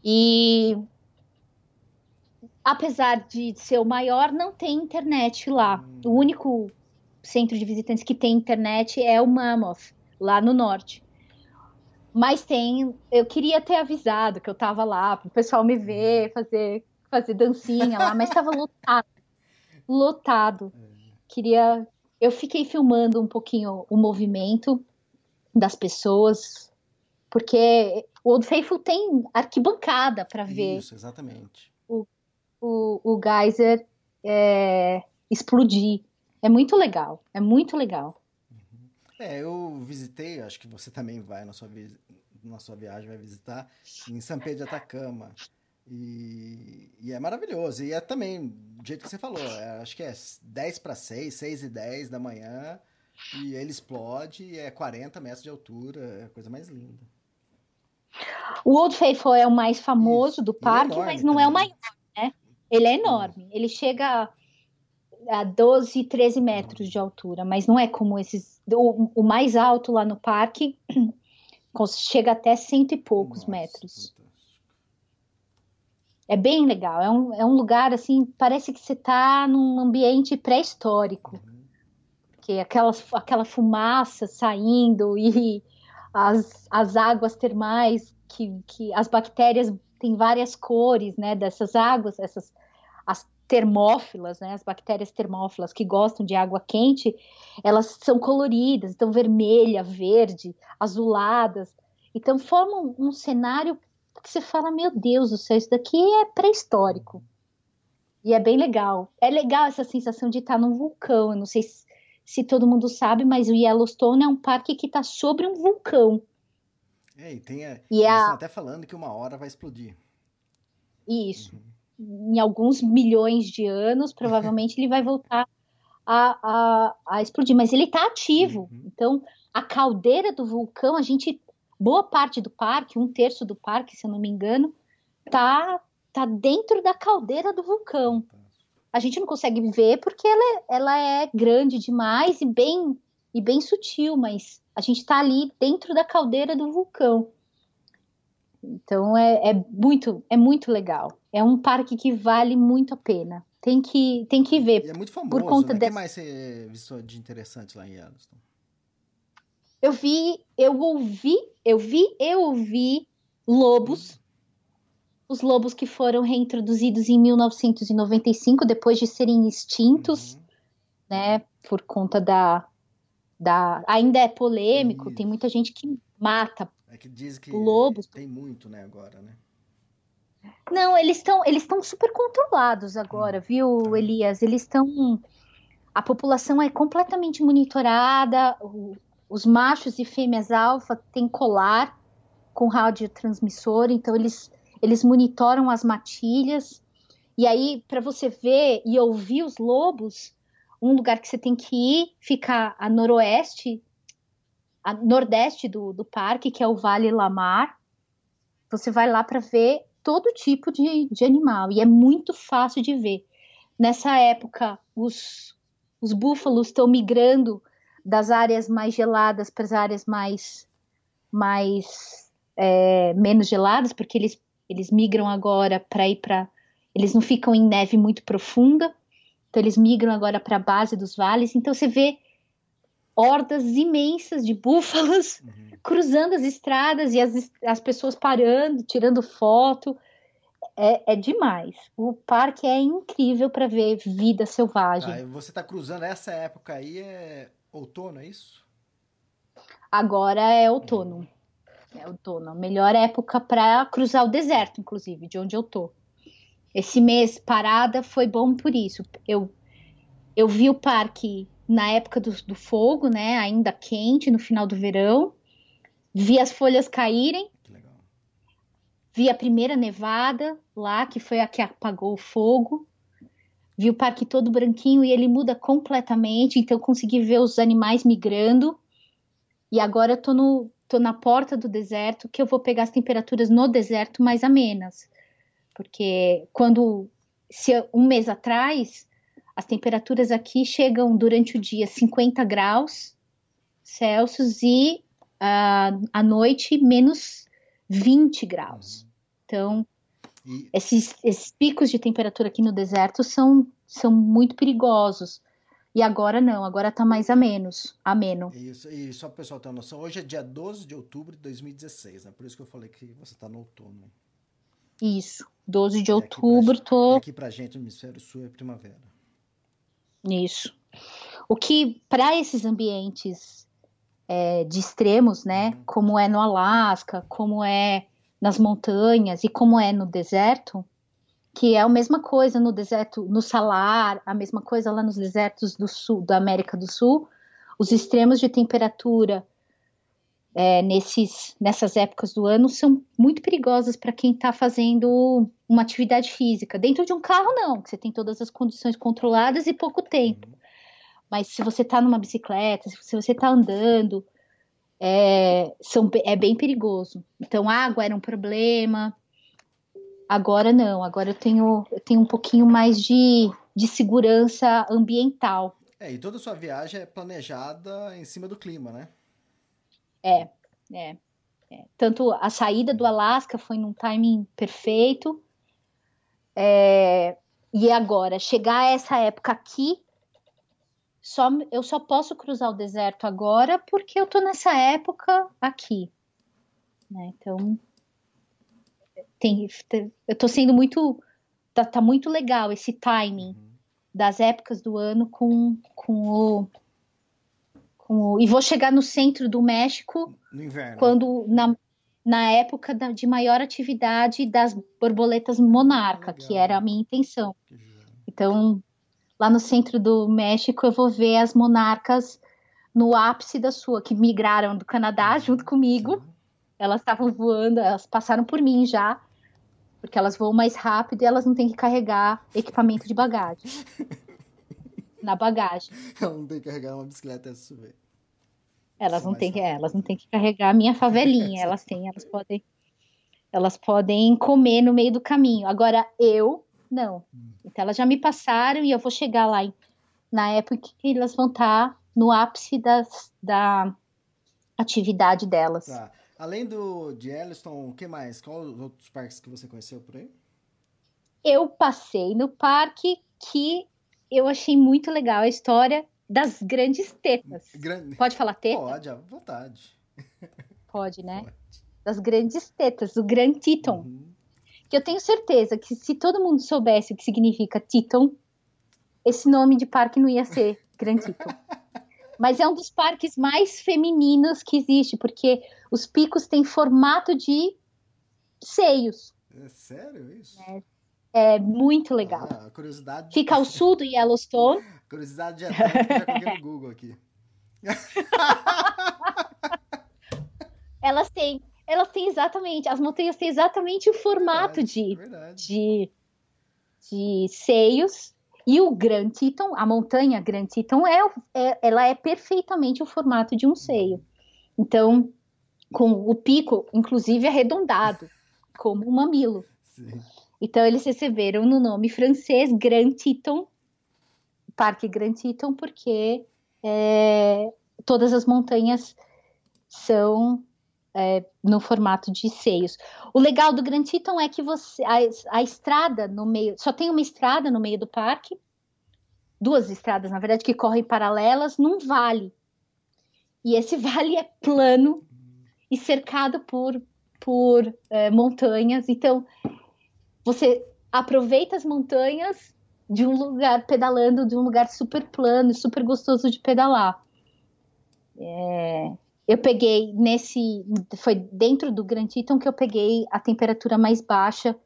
E apesar de ser o maior, não tem internet lá. Hum. O único centro de visitantes que tem internet é o Mammoth, lá no norte. Mas tem, eu queria ter avisado que eu tava lá, para o pessoal me ver, fazer, fazer dancinha lá, mas estava lotado. Lotado. Queria. Eu fiquei filmando um pouquinho o movimento. das pessoas, porque o Old Faithful tem arquibancada para ver. Isso, exatamente. O, o, o geyser é, explodir. É muito legal, é muito legal. É, eu visitei, acho que você também vai na sua, na sua viagem, vai visitar, em São Pedro de Atacama. E, e, é maravilhoso. E é também, do jeito que você falou, é, acho que é 10 para 6, 6 e 10 da manhã, e ele explode, e é 40 metros de altura, é a coisa mais linda. O Old Faithful é o mais famoso Isso. do é parque, é mas não também. é o maior, né? Ele é enorme. Ele chega a 12, 13 metros de altura, mas não é como esses. O, o mais alto lá no parque chega até cento e poucos Nossa, metros. É bem legal. É um, é um lugar assim, parece que você está num ambiente pré-histórico. Porque aquela, aquela fumaça saindo e as, as águas termais, que, que as bactérias têm várias cores, né? Dessas águas, essas as termófilas, né, as bactérias termófilas que gostam de água quente, elas são coloridas, então vermelha, verde, azuladas. Então formam um cenário que você fala, meu Deus do céu, isso daqui é pré-histórico. E é bem legal. É legal essa sensação de estar num vulcão. Eu não sei se, se todo mundo sabe, mas o Yellowstone é um parque que está sobre um vulcão. É, e tem a, e eles a... estão até falando que uma hora vai explodir. Isso. Uhum em alguns milhões de anos, provavelmente ele vai voltar a, a, a explodir. Mas ele está ativo. Uhum. Então, a caldeira do vulcão, a gente. Boa parte do parque, um terço do parque, se eu não me engano, tá, tá dentro da caldeira do vulcão. A gente não consegue ver porque ela é, ela é grande demais e bem, e bem sutil, mas a gente está ali dentro da caldeira do vulcão. Então é, é, muito é muito legal. É um parque que vale muito a pena. Tem que tem que ver. E é muito famoso. Por conta né? O que mais você viu de interessante lá em Yellowstone? Eu vi, eu ouvi, eu vi, eu ouvi lobos. Uhum. Os lobos que foram reintroduzidos em 1995 depois de serem extintos, uhum. né? Por conta da da ainda é polêmico, Isso. tem muita gente que mata é que diz que lobos. tem muito, né, agora, né? Não, eles estão eles estão super controlados agora, hum, viu, tá. Elias? Eles estão a população é completamente monitorada, os machos e fêmeas alfa têm colar com radiotransmissor, então eles eles monitoram as matilhas. E aí, para você ver e ouvir os lobos, um lugar que você tem que ir fica a noroeste a nordeste do, do parque, que é o Vale Lamar. Você vai lá para ver todo tipo de, de animal e é muito fácil de ver. Nessa época, os, os búfalos estão migrando das áreas mais geladas para as áreas mais, mais é, menos geladas, porque eles, eles migram agora para ir para. Eles não ficam em neve muito profunda, então eles migram agora para a base dos vales. Então você vê hordas imensas de búfalos uhum. cruzando as estradas e as, as pessoas parando, tirando foto. É, é demais. O parque é incrível para ver vida selvagem. Ah, você está cruzando essa época aí, é outono, é isso? Agora é outono. É outono. Melhor época para cruzar o deserto, inclusive, de onde eu tô. Esse mês parada foi bom por isso. Eu, eu vi o parque na época do, do fogo, né? Ainda quente, no final do verão. Vi as folhas caírem. Vi a primeira nevada lá, que foi a que apagou o fogo. Vi o parque todo branquinho e ele muda completamente, então eu consegui ver os animais migrando. E agora eu tô, no, tô na porta do deserto, que eu vou pegar as temperaturas no deserto mais amenas. Porque quando, se um mês atrás, as temperaturas aqui chegam durante o dia 50 graus Celsius e uh, à noite menos 20 graus. Então, e... esses, esses picos de temperatura aqui no deserto são, são muito perigosos. E agora não, agora tá mais a menos, ameno. Isso, e só para o pessoal ter uma noção, hoje é dia 12 de outubro de 2016, né? Por isso que eu falei que você tá no outono. Isso, 12 de outubro, aqui pra, tô... aqui pra gente no hemisfério sul é primavera. Isso. O que, para esses ambientes é, de extremos, né? Como é no Alasca, como é nas montanhas e como é no deserto, que é a mesma coisa no deserto, no Salar, a mesma coisa lá nos desertos do sul, da América do Sul, os extremos de temperatura é, nesses, nessas épocas do ano são muito perigosas para quem está fazendo uma atividade física. Dentro de um carro, não, que você tem todas as condições controladas e pouco tempo. Mas se você está numa bicicleta, se você está andando, é, são, é bem perigoso. Então, água era um problema. Agora não, agora eu tenho, eu tenho um pouquinho mais de, de segurança ambiental. É, e toda a sua viagem é planejada em cima do clima, né? É, é. é. Tanto a saída do Alasca foi num timing perfeito. É, e agora, chegar a essa época aqui, só, eu só posso cruzar o deserto agora porque eu tô nessa época aqui. Né? Então, tem, eu tô sendo muito. Tá, tá muito legal esse timing uhum. das épocas do ano com, com o e vou chegar no centro do México no inverno. quando na, na época da, de maior atividade das borboletas monarca, que era a minha intenção. Então, lá no centro do México, eu vou ver as monarcas no ápice da sua, que migraram do Canadá uhum. junto comigo. Elas estavam voando, elas passaram por mim já, porque elas voam mais rápido e elas não têm que carregar equipamento de bagagem. na bagagem. Ela não tem que carregar uma bicicleta SUV. Elas não têm que, é, elas não têm que carregar a minha favelinha, elas têm, elas podem elas podem comer no meio do caminho. Agora eu não. Hum. Então elas já me passaram e eu vou chegar lá na época que elas vão estar no ápice das, da atividade delas. Tá. Além do de Yellowstone, o que mais? Qual os outros parques que você conheceu por aí? Eu passei no parque que eu achei muito legal a história das grandes tetas. Grande... Pode falar teta? Pode, à vontade. Pode, né? Pode. Das grandes tetas, o Grand Teton. Uhum. Que eu tenho certeza que se todo mundo soubesse o que significa Teton, esse nome de parque não ia ser Grand Teton. Mas é um dos parques mais femininos que existe, porque os picos têm formato de seios. É sério isso? É, é muito legal. Ah, curiosidade. Fica ao sul do Yellowstone. Curiosidade já coloquei no Google aqui. elas têm, elas têm exatamente, as montanhas têm exatamente o formato verdade, de, verdade. de de seios e o Grand Teton, a montanha Grand Teton é, é, ela é perfeitamente o formato de um seio. Então, com o pico, inclusive arredondado, como um mamilo. Sim. Então eles receberam no nome francês Grand Teton Parque Grand Teton porque é, todas as montanhas são é, no formato de seios. O legal do Grand Teton é que você a, a, estrada no meio só tem uma estrada no meio do parque, duas estradas na verdade que correm paralelas num vale e esse vale é plano e cercado por por é, montanhas. Então você aproveita as montanhas de um lugar pedalando, de um lugar super plano, super gostoso de pedalar. É, eu peguei nesse, foi dentro do Grand Teton que eu peguei a temperatura mais baixa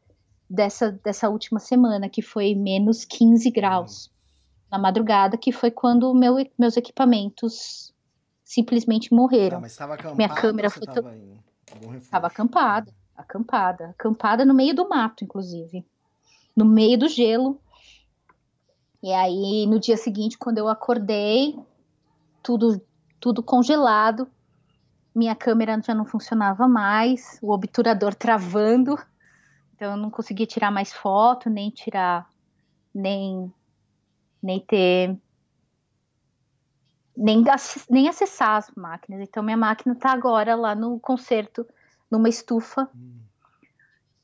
dessa, dessa última semana, que foi menos 15 graus na madrugada, que foi quando meu, meus equipamentos simplesmente morreram. Ah, mas estava acampada, Minha câmera foi Estava acampada, acampada, acampada no meio do mato, inclusive, no meio do gelo. E aí, no dia seguinte, quando eu acordei, tudo, tudo congelado, minha câmera já não funcionava mais, o obturador travando, então eu não conseguia tirar mais foto, nem tirar, nem, nem ter, nem, nem acessar as máquinas. Então minha máquina está agora lá no concerto, numa estufa, hum.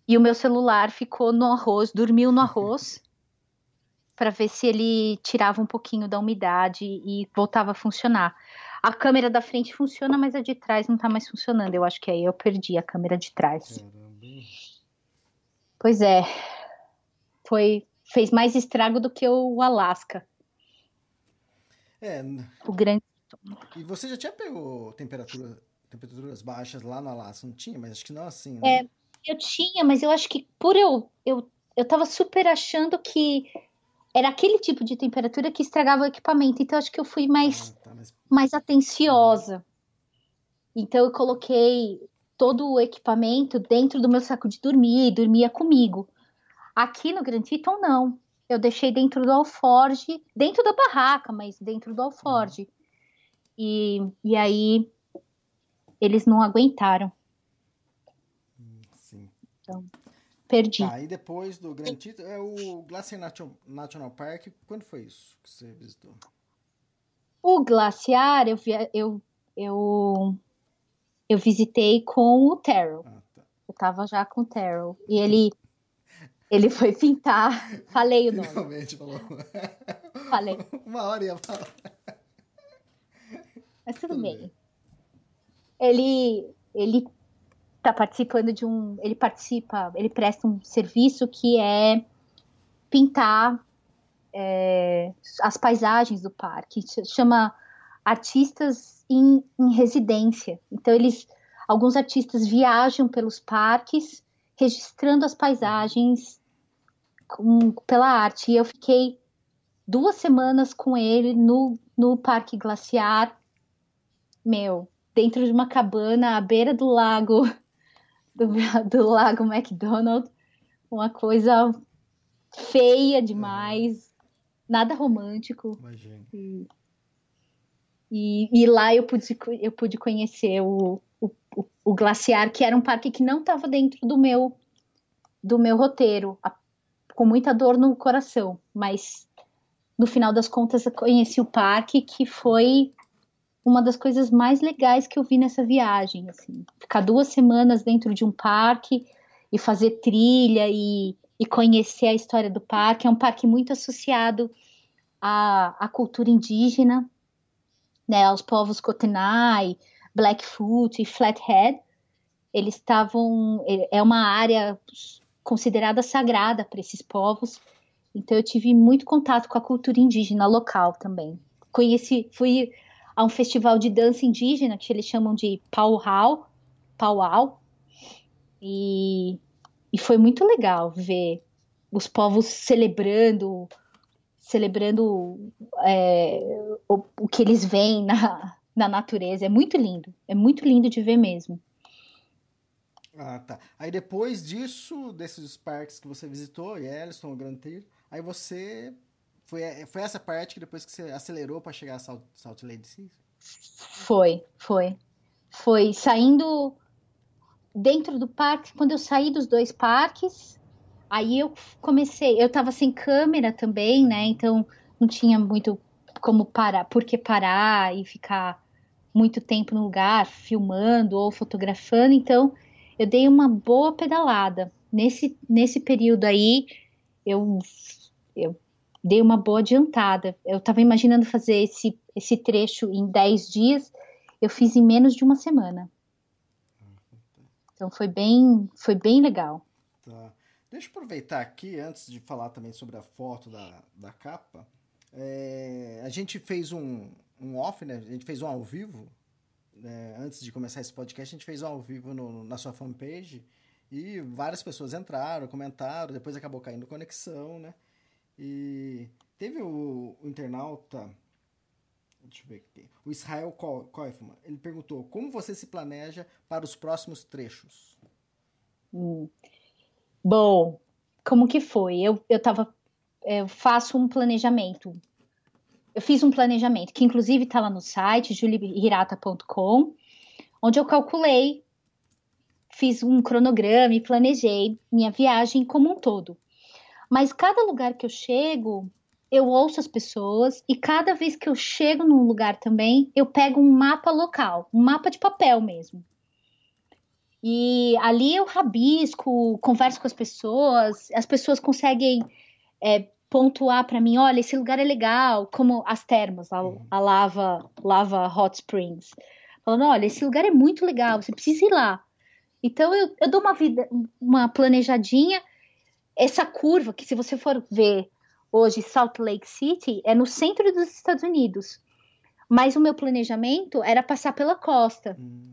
e o meu celular ficou no arroz, dormiu no arroz para ver se ele tirava um pouquinho da umidade e voltava a funcionar. A câmera da frente funciona, mas a de trás não está mais funcionando. Eu acho que aí eu perdi a câmera de trás. Caramba. Pois é. Foi fez mais estrago do que o Alasca. É. O grande. E você já tinha pego temperatura, temperaturas baixas lá no Alasca? Não tinha, mas acho que não assim, né? É, eu tinha, mas eu acho que por eu, eu, eu tava super achando que era aquele tipo de temperatura que estragava o equipamento. Então, acho que eu fui mais, Ah, tá, mas- mais atenciosa. Então, eu coloquei todo o equipamento dentro do meu saco de dormir, e dormia comigo. Aqui no Grand Teton, não. Eu deixei dentro do alforge, dentro da barraca, mas dentro do alforge. E, e aí, eles não aguentaram. Sim. Perdi. Tá, e depois do Grand Teton, é o Glacier Nation- National Park, quando foi isso que você visitou? O glaciar, eu, via- eu, eu, eu visitei com o Terrell. Ah, tá. Eu tava já com o Terrell. E ele, ele foi pintar. Falei o nome. Finalmente falou. Falei. Uma hora ia falar. Mas tudo, Tudo bem. bem. Ele, ele tá participando de um. Ele participa, ele presta um serviço que é pintar é, as paisagens do parque. Ch- Chama artistas em, em residência. Então, eles. Alguns artistas viajam pelos parques registrando as paisagens com- pela arte. E eu fiquei duas semanas com ele no, no Parque Glaciar meu, dentro de uma cabana à beira do lago, do, do lago McDonald, uma coisa feia demais, nada romântico. Imagina. E, e, e lá eu pude, eu pude conhecer o, o, o- o glaciar, que era um parque que não estava dentro do meu do meu roteiro, a- com muita dor no coração, mas no final das contas eu conheci o parque, que foi uma das coisas mais legais que eu vi nessa viagem, assim, ficar duas semanas dentro de um parque e fazer trilha e, e conhecer a história do parque, é um parque muito associado à, à cultura indígena, né, aos povos Kootenai, Blackfoot e Flathead, eles estavam, é uma área considerada sagrada para esses povos, então eu tive muito contato com a cultura indígena local também. Conheci, fui a um festival de dança indígena que eles chamam de Pauau, Pauau, e, e foi muito legal ver os povos celebrando, celebrando é, o, o que eles veem na, na natureza. É muito lindo, é muito lindo de ver mesmo. Ah, tá. Aí depois disso, desses parques que você visitou, Yellowstone, Grand Teton, aí você foi, foi essa parte que depois que você acelerou para chegar a Salt, Salt Lake City? Foi, foi. Foi saindo dentro do parque, quando eu saí dos dois parques, aí eu comecei, eu tava sem câmera também, né? Então não tinha muito como parar, por que parar e ficar muito tempo no lugar filmando ou fotografando, então eu dei uma boa pedalada. Nesse, nesse período aí, eu, eu dei uma boa adiantada. Eu estava imaginando fazer esse, esse trecho em 10 dias, eu fiz em menos de uma semana. Então foi bem, foi bem legal. Tá. Deixa eu aproveitar aqui, antes de falar também sobre a foto da, da capa. É, a gente fez um, um off, né? A gente fez um ao vivo. né? Antes de começar esse podcast, a gente fez um ao vivo no- na sua fanpage. E várias pessoas entraram, comentaram, depois acabou caindo conexão, né? E teve o, o internauta. Deixa eu ver aqui. O Israel Ko- Koifman. Ele perguntou: como você se planeja para os próximos trechos? Hum. Bom, como que foi? Eu, eu tava, eu faço um planejamento. Eu fiz um planejamento, que inclusive está lá no site, juliehirata.com, onde eu calculei, fiz um cronograma e planejei minha viagem como um todo. Mas cada lugar que eu chego, eu ouço as pessoas e cada vez que eu chego num lugar também, eu pego um mapa local, um mapa de papel mesmo. E ali eu rabisco, converso com as pessoas, as pessoas conseguem é, pontuar para mim, olha, esse lugar é legal, como as termas, a, a lava, lava hot springs. Falando, olha, esse lugar é muito legal, você precisa ir lá. Então eu, eu dou uma vida, uma planejadinha, essa curva que se você for ver hoje Salt Lake City é no centro dos Estados Unidos. Mas o meu planejamento era passar pela costa. Hum.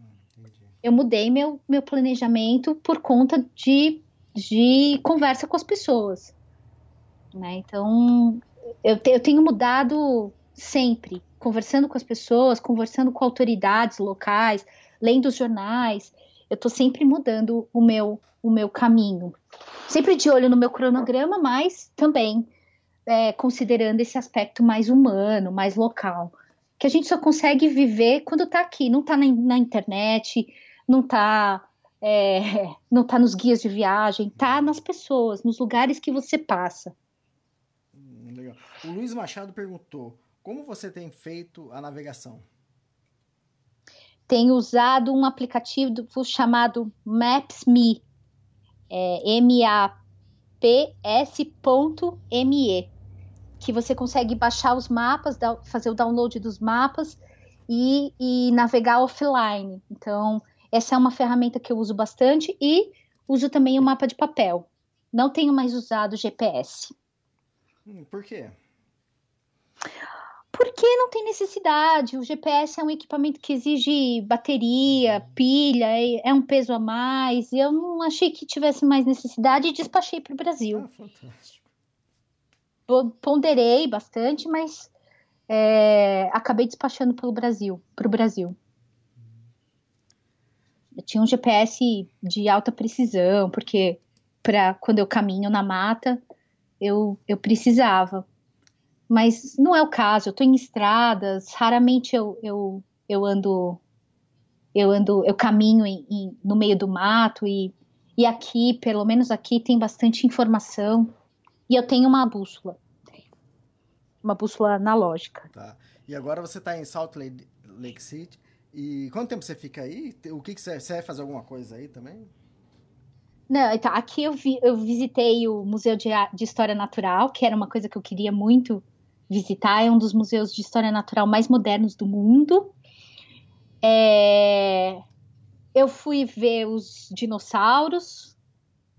Eu mudei meu, meu planejamento por conta de, de conversa com as pessoas. Né? Então, eu, te- eu tenho mudado sempre, conversando com as pessoas, conversando com autoridades locais, lendo os jornais. Eu estou sempre mudando o meu, o meu caminho. Sempre de olho no meu cronograma, mas também é, considerando esse aspecto mais humano, mais local. Que a gente só consegue viver quando está aqui, não está na, na internet, não está é, não tá nos guias de viagem, tá nas pessoas, nos lugares que você passa. Hum, legal. O Luiz Machado perguntou: como você tem feito a navegação? Tenho usado um aplicativo chamado Maps.me, é, M-A-P-S.me, que você consegue baixar os mapas, fazer o download dos mapas e, e navegar offline. Então, essa é uma ferramenta que eu uso bastante e uso também o mapa de papel. Não tenho mais usado GPS. Hum, por quê? Porque não tem necessidade. O GPS é um equipamento que exige bateria, pilha, é um peso a mais. E eu não achei que tivesse mais necessidade e despachei para o Brasil. Ah, fantástico. Po- Ponderei bastante, mas é, acabei despachando pelo Brasil, para o Brasil. Eu tinha um GPS de alta precisão, porque para quando eu caminho na mata, eu, eu precisava. Mas não é o caso, eu estou em estradas, raramente eu, eu, eu ando, eu ando, eu caminho em- em- no meio do mato e, e aqui, pelo menos aqui, tem bastante informação. E eu tenho uma bússola. Uma bússola analógica. Tá. E agora você está em Salt Lake, Lake City. E quanto tempo você fica aí? O que, que você, você vai fazer alguma coisa aí também? Não, então, aqui eu, vi- eu visitei o Museu de, de História Natural, que era uma coisa que eu queria muito visitar. É um dos museus de história natural mais modernos do mundo. É, Eu fui ver os dinossauros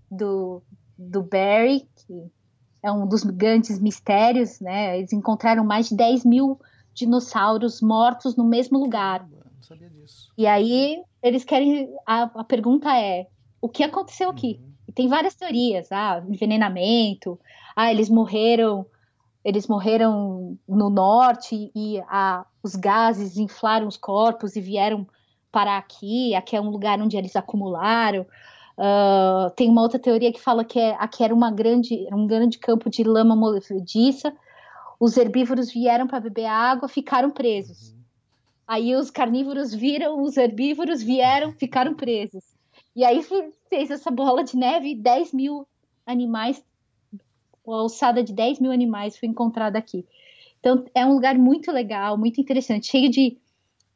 do, do Barry, que é um dos grandes mistérios, né? Eles encontraram mais de 10 mil dinossauros mortos no mesmo lugar. Não sabia disso. E aí eles querem. A, a pergunta é: o que aconteceu aqui? Uhum. E tem várias teorias, ah, envenenamento, ah, eles morreram, eles morreram no norte e ah, os gases inflaram os corpos e vieram parar aqui, aqui é um lugar onde eles acumularam. Ah, tem uma outra teoria que fala que é, aqui era uma grande, um grande campo de lama movediça. Os herbívoros vieram para beber água, ficaram presos. Aí os carnívoros viram, os herbívoros vieram, ficaram presos. E aí fe- fez essa bola de neve e 10 mil animais, a alçada de 10 mil animais foi encontrada aqui. Então é um lugar muito legal, muito interessante, cheio de,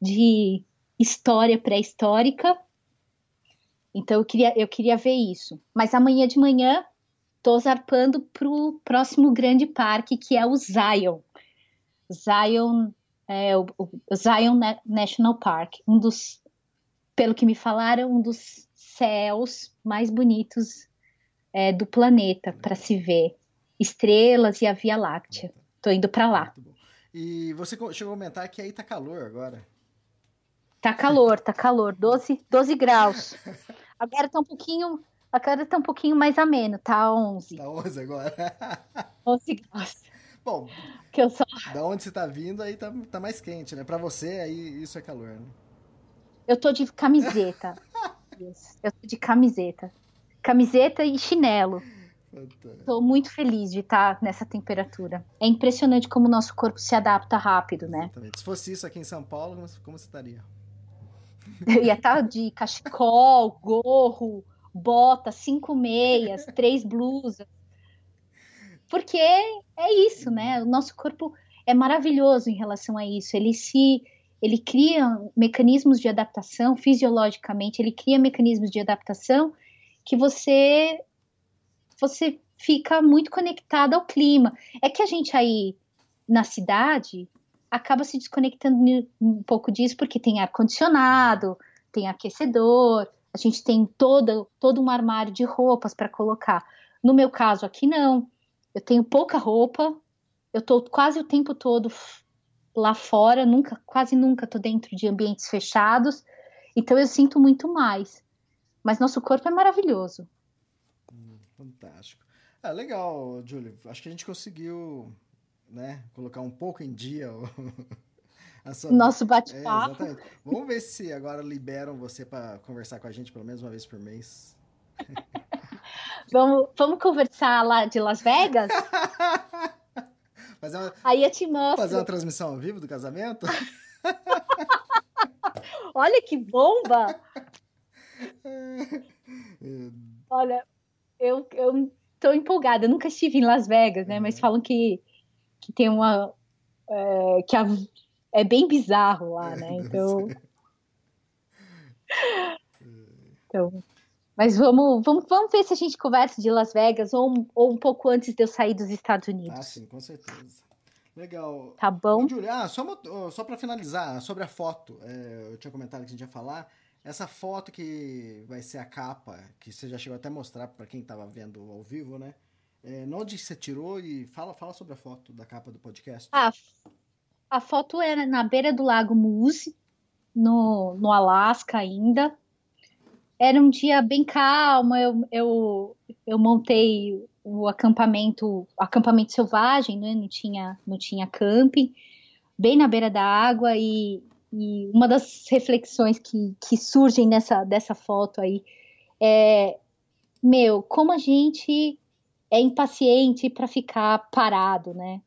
de história pré-histórica. Então eu queria, eu queria ver isso. Mas amanhã de manhã tô zarpando pro próximo grande parque, que é o Zion. Zion é, o, o Zion Na- National Park, um dos, pelo que me falaram, um dos céus mais bonitos é, do planeta para se ver. Estrelas e a Via Láctea. Tô indo para lá. E você chegou a comentar que aí tá calor agora. Tá calor, tá calor, 12, 12 graus. Agora tá um pouquinho, agora tá um pouquinho mais ameno, tá 11, Tá 11 agora. 11 graus. Bom, Que eu só da onde você tá vindo, aí tá, tá mais quente, né? Pra você, aí isso é calor, né? Eu tô de camiseta. Eu tô de camiseta. Camiseta e chinelo. Tô muito feliz de estar nessa temperatura. É impressionante como o nosso corpo se adapta rápido, né? Exatamente. Se fosse isso aqui em São Paulo, como você estaria? Eu ia estar de cachecol, gorro, bota, cinco meias, três blusas. Porque é isso, né? O nosso corpo é maravilhoso em relação a isso. Ele se ele cria mecanismos de adaptação fisiologicamente, ele cria mecanismos de adaptação que você você fica muito conectado ao clima. É que a gente aí na cidade acaba se desconectando um pouco disso porque tem ar condicionado, tem aquecedor, a gente tem toda todo um armário de roupas para colocar. No meu caso aqui não. Eu tenho pouca roupa, eu tô quase o tempo todo lá fora, nunca, quase nunca tô dentro de ambientes fechados, então eu sinto muito mais. Mas nosso corpo é maravilhoso. Hum, fantástico. Ah, legal, Júlio. Acho que a gente conseguiu, né, colocar um pouco em dia o sua... nosso bate-papo. É, Vamos ver se agora liberam você para conversar com a gente pelo menos uma vez por mês. vamos, vamos conversar lá de Las Vegas? Fazer uma, Aí eu te mostro. Fazer uma transmissão ao vivo do casamento? Olha que bomba! Olha, eu, eu tô empolgada. Eu nunca estive em Las Vegas, né? Mas falam que, que tem uma. É, que a, é bem bizarro lá, né? Então. então mas vamos, vamos, vamos ver se a gente conversa de Las Vegas ou, ou um pouco antes de eu sair dos Estados Unidos. Ah, sim, com certeza. Legal. Tá bom. Ah, só, só para finalizar, sobre a foto, é, eu tinha comentado que a gente ia falar. Essa foto que vai ser a capa, que você já chegou até a mostrar para quem estava vendo ao vivo, né? É, onde você tirou e fala, fala sobre a foto da capa do podcast. Ah, a foto era na beira do Lago Muse, no, no Alasca ainda era um dia bem calmo, eu, eu, eu montei o acampamento, acampamento selvagem, né? não, tinha, não tinha camping, bem na beira da água e, e uma das reflexões que, que surgem nessa dessa foto aí é, meu, como a gente é impaciente para ficar parado, né?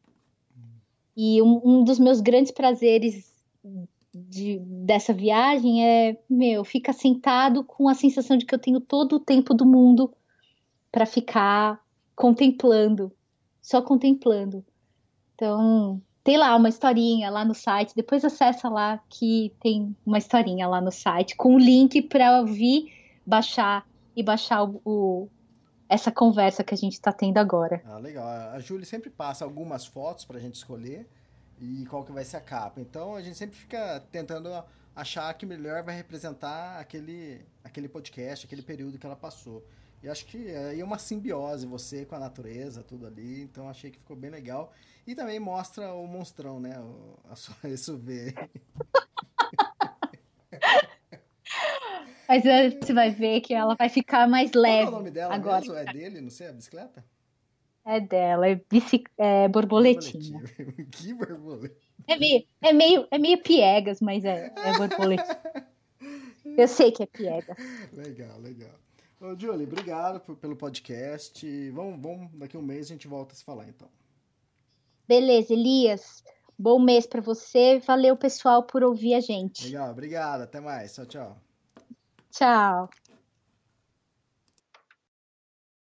E um, um dos meus grandes prazeres de, dessa viagem é, meu, fica sentado com a sensação de que eu tenho todo o tempo do mundo para ficar contemplando, só contemplando. Então, tem lá uma historinha lá no site, depois acessa lá que tem uma historinha lá no site com o link para ouvir, baixar e baixar o, o essa conversa que a gente está tendo agora. Ah, legal. A Júlia sempre passa algumas fotos para a gente escolher e qual que vai ser a capa. Então a gente sempre fica tentando achar que melhor vai representar aquele, aquele podcast, aquele período que ela passou. E acho que aí é uma simbiose, você com a natureza, tudo ali. Então achei que ficou bem legal. E também mostra o monstrão, né? O, a sua SUV. Mas você vai ver que ela vai ficar mais leve. Qual é o nome dela agora. mesmo? É dele, não sei, a bicicleta? É dela, é, bici, é borboletinha. que borboleta? É meio, é, meio, é meio piegas, mas é, é borboletinha. Eu sei que é piega. Legal, legal. Ô, Julie, obrigado por, pelo podcast. Vamos, vamos, daqui a um mês a gente volta a se falar, então. Beleza, Elias. Bom mês para você. Valeu, pessoal, por ouvir a gente. Legal, obrigado. Até mais. Tchau, tchau. Tchau.